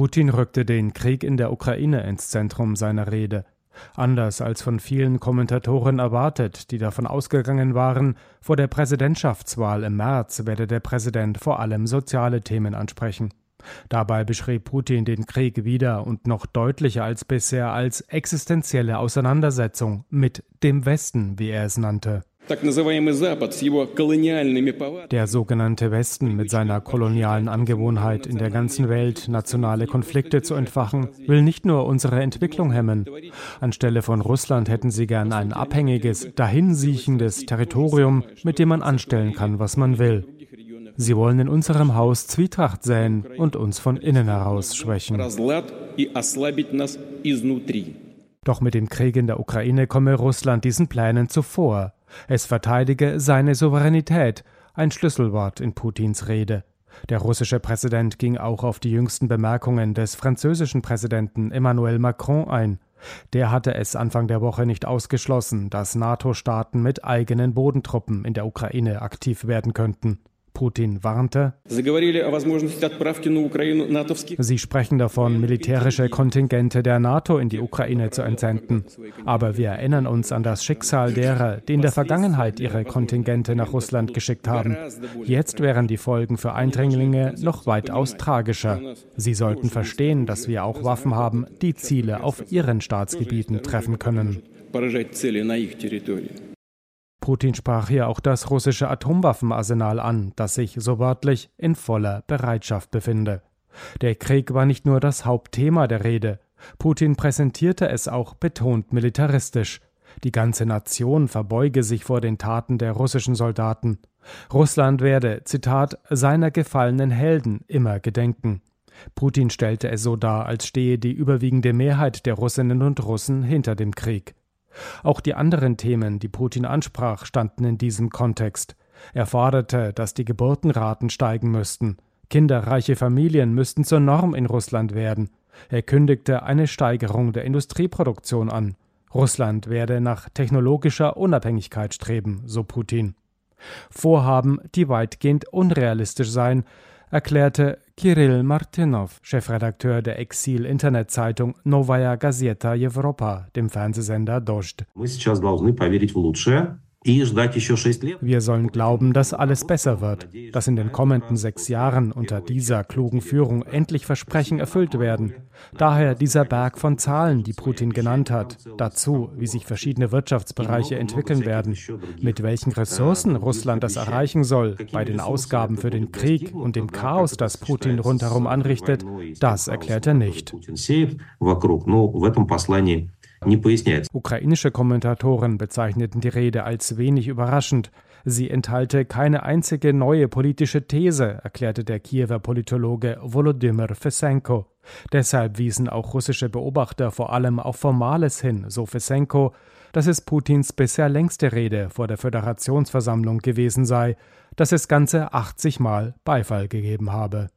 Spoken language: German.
Putin rückte den Krieg in der Ukraine ins Zentrum seiner Rede. Anders als von vielen Kommentatoren erwartet, die davon ausgegangen waren, vor der Präsidentschaftswahl im März werde der Präsident vor allem soziale Themen ansprechen. Dabei beschrieb Putin den Krieg wieder und noch deutlicher als bisher als existenzielle Auseinandersetzung mit dem Westen, wie er es nannte. Der sogenannte Westen mit seiner kolonialen Angewohnheit in der ganzen Welt nationale Konflikte zu entfachen, will nicht nur unsere Entwicklung hemmen. Anstelle von Russland hätten sie gern ein abhängiges, dahinsiechendes Territorium, mit dem man anstellen kann, was man will. Sie wollen in unserem Haus Zwietracht säen und uns von innen heraus schwächen. Doch mit dem Krieg in der Ukraine komme Russland diesen Plänen zuvor. Es verteidige seine Souveränität, ein Schlüsselwort in Putins Rede. Der russische Präsident ging auch auf die jüngsten Bemerkungen des französischen Präsidenten Emmanuel Macron ein. Der hatte es Anfang der Woche nicht ausgeschlossen, dass NATO-Staaten mit eigenen Bodentruppen in der Ukraine aktiv werden könnten. Putin warnte. Sie sprechen davon, militärische Kontingente der NATO in die Ukraine zu entsenden. Aber wir erinnern uns an das Schicksal derer, die in der Vergangenheit ihre Kontingente nach Russland geschickt haben. Jetzt wären die Folgen für Eindringlinge noch weitaus tragischer. Sie sollten verstehen, dass wir auch Waffen haben, die Ziele auf ihren Staatsgebieten treffen können. Putin sprach hier auch das russische Atomwaffenarsenal an, das sich, so wörtlich, in voller Bereitschaft befinde. Der Krieg war nicht nur das Hauptthema der Rede. Putin präsentierte es auch betont militaristisch. Die ganze Nation verbeuge sich vor den Taten der russischen Soldaten. Russland werde, Zitat, seiner gefallenen Helden immer gedenken. Putin stellte es so dar, als stehe die überwiegende Mehrheit der Russinnen und Russen hinter dem Krieg. Auch die anderen Themen, die Putin ansprach, standen in diesem Kontext. Er forderte, dass die Geburtenraten steigen müssten. Kinderreiche Familien müssten zur Norm in Russland werden. Er kündigte eine Steigerung der Industrieproduktion an. Russland werde nach technologischer Unabhängigkeit streben, so Putin. Vorhaben, die weitgehend unrealistisch seien, erklärte Kirill Martinov, Chefredakteur der Exil-Internetzeitung Novaya Gazeta Europa, dem Fernsehsender Dost. Wir sollen glauben, dass alles besser wird, dass in den kommenden sechs Jahren unter dieser klugen Führung endlich Versprechen erfüllt werden. Daher dieser Berg von Zahlen, die Putin genannt hat, dazu, wie sich verschiedene Wirtschaftsbereiche entwickeln werden, mit welchen Ressourcen Russland das erreichen soll, bei den Ausgaben für den Krieg und dem Chaos, das Putin rundherum anrichtet, das erklärt er nicht. Ukrainische Kommentatoren bezeichneten die Rede als wenig überraschend. Sie enthalte keine einzige neue politische These, erklärte der Kiewer Politologe Volodymyr Fesenko. Deshalb wiesen auch russische Beobachter vor allem auf Formales hin, so Fesenko, dass es Putins bisher längste Rede vor der Föderationsversammlung gewesen sei, dass es ganze 80 Mal Beifall gegeben habe.